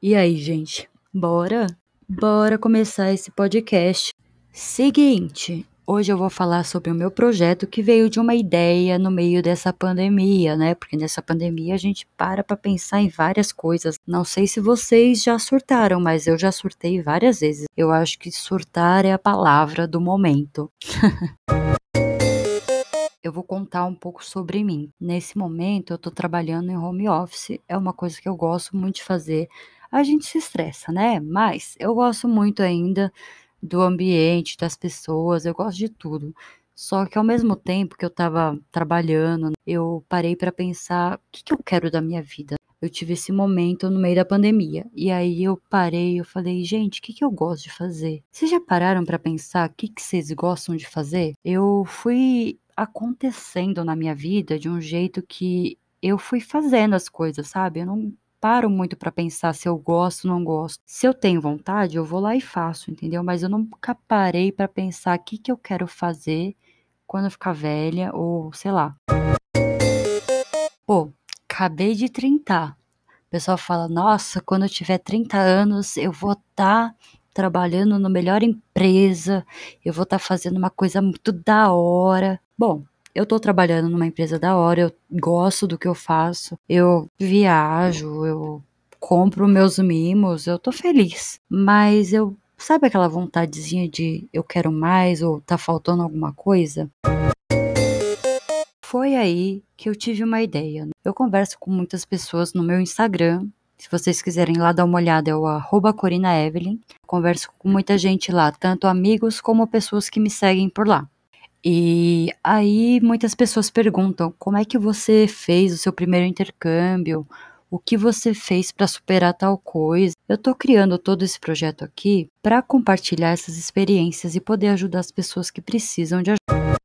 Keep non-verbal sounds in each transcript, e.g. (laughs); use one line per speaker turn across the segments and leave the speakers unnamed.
E aí, gente, bora? Bora começar esse podcast. Seguinte, hoje eu vou falar sobre o meu projeto que veio de uma ideia no meio dessa pandemia, né? Porque nessa pandemia a gente para para pensar em várias coisas. Não sei se vocês já surtaram, mas eu já surtei várias vezes. Eu acho que surtar é a palavra do momento. (laughs) eu vou contar um pouco sobre mim. Nesse momento, eu estou trabalhando em home office, é uma coisa que eu gosto muito de fazer a gente se estressa, né? Mas eu gosto muito ainda do ambiente, das pessoas, eu gosto de tudo. Só que ao mesmo tempo que eu estava trabalhando, eu parei para pensar o que, que eu quero da minha vida. Eu tive esse momento no meio da pandemia. E aí eu parei, eu falei, gente, o que, que eu gosto de fazer? Vocês já pararam para pensar o que, que vocês gostam de fazer? Eu fui acontecendo na minha vida de um jeito que eu fui fazendo as coisas, sabe? Eu não paro muito para pensar se eu gosto ou não gosto. Se eu tenho vontade, eu vou lá e faço, entendeu? Mas eu nunca parei para pensar o que, que eu quero fazer quando eu ficar velha ou sei lá. Pô, acabei de 30. O pessoal fala: "Nossa, quando eu tiver 30 anos, eu vou estar tá trabalhando na melhor empresa, eu vou estar tá fazendo uma coisa muito da hora". Bom, eu tô trabalhando numa empresa da hora, eu gosto do que eu faço, eu viajo, eu compro meus mimos, eu tô feliz. Mas eu, sabe aquela vontadezinha de eu quero mais ou tá faltando alguma coisa? Foi aí que eu tive uma ideia. Eu converso com muitas pessoas no meu Instagram. Se vocês quiserem lá dar uma olhada, é o arroba Corina Evelyn. Converso com muita gente lá, tanto amigos como pessoas que me seguem por lá. E aí muitas pessoas perguntam: como é que você fez o seu primeiro intercâmbio? O que você fez para superar tal coisa? Eu estou criando todo esse projeto aqui para compartilhar essas experiências e poder ajudar as pessoas que precisam de ajuda.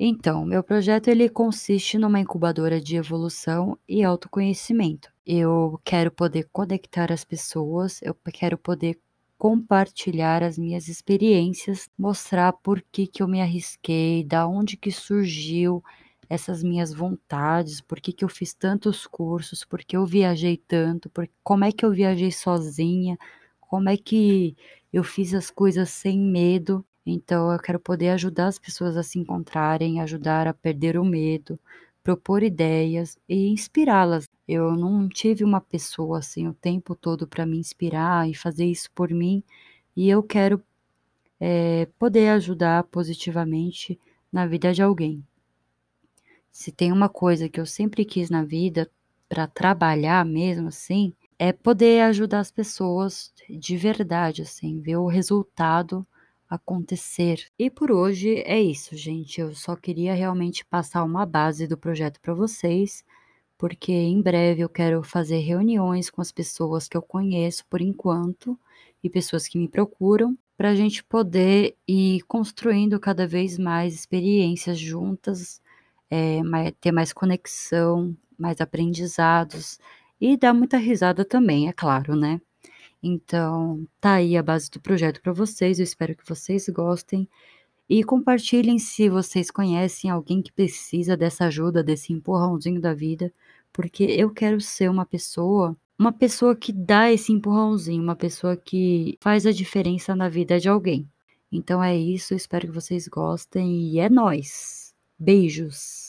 Então, meu projeto ele consiste numa incubadora de evolução e autoconhecimento. Eu quero poder conectar as pessoas, eu quero poder compartilhar as minhas experiências, mostrar por que, que eu me arrisquei, da onde que surgiu essas minhas vontades, por que, que eu fiz tantos cursos, por que eu viajei tanto, por, como é que eu viajei sozinha, como é que eu fiz as coisas sem medo. Então eu quero poder ajudar as pessoas a se encontrarem, ajudar a perder o medo, propor ideias e inspirá-las. Eu não tive uma pessoa assim o tempo todo para me inspirar e fazer isso por mim, e eu quero é, poder ajudar positivamente na vida de alguém. Se tem uma coisa que eu sempre quis na vida para trabalhar mesmo assim, é poder ajudar as pessoas de verdade, assim, ver o resultado acontecer. E por hoje é isso, gente. Eu só queria realmente passar uma base do projeto para vocês, porque em breve eu quero fazer reuniões com as pessoas que eu conheço por enquanto e pessoas que me procuram, para a gente poder ir construindo cada vez mais experiências juntas, é, ter mais conexão, mais aprendizados e dar muita risada também, é claro, né? Então, tá aí a base do projeto para vocês. Eu espero que vocês gostem e compartilhem se vocês conhecem alguém que precisa dessa ajuda, desse empurrãozinho da vida, porque eu quero ser uma pessoa, uma pessoa que dá esse empurrãozinho, uma pessoa que faz a diferença na vida de alguém. Então é isso, espero que vocês gostem e é nós. Beijos.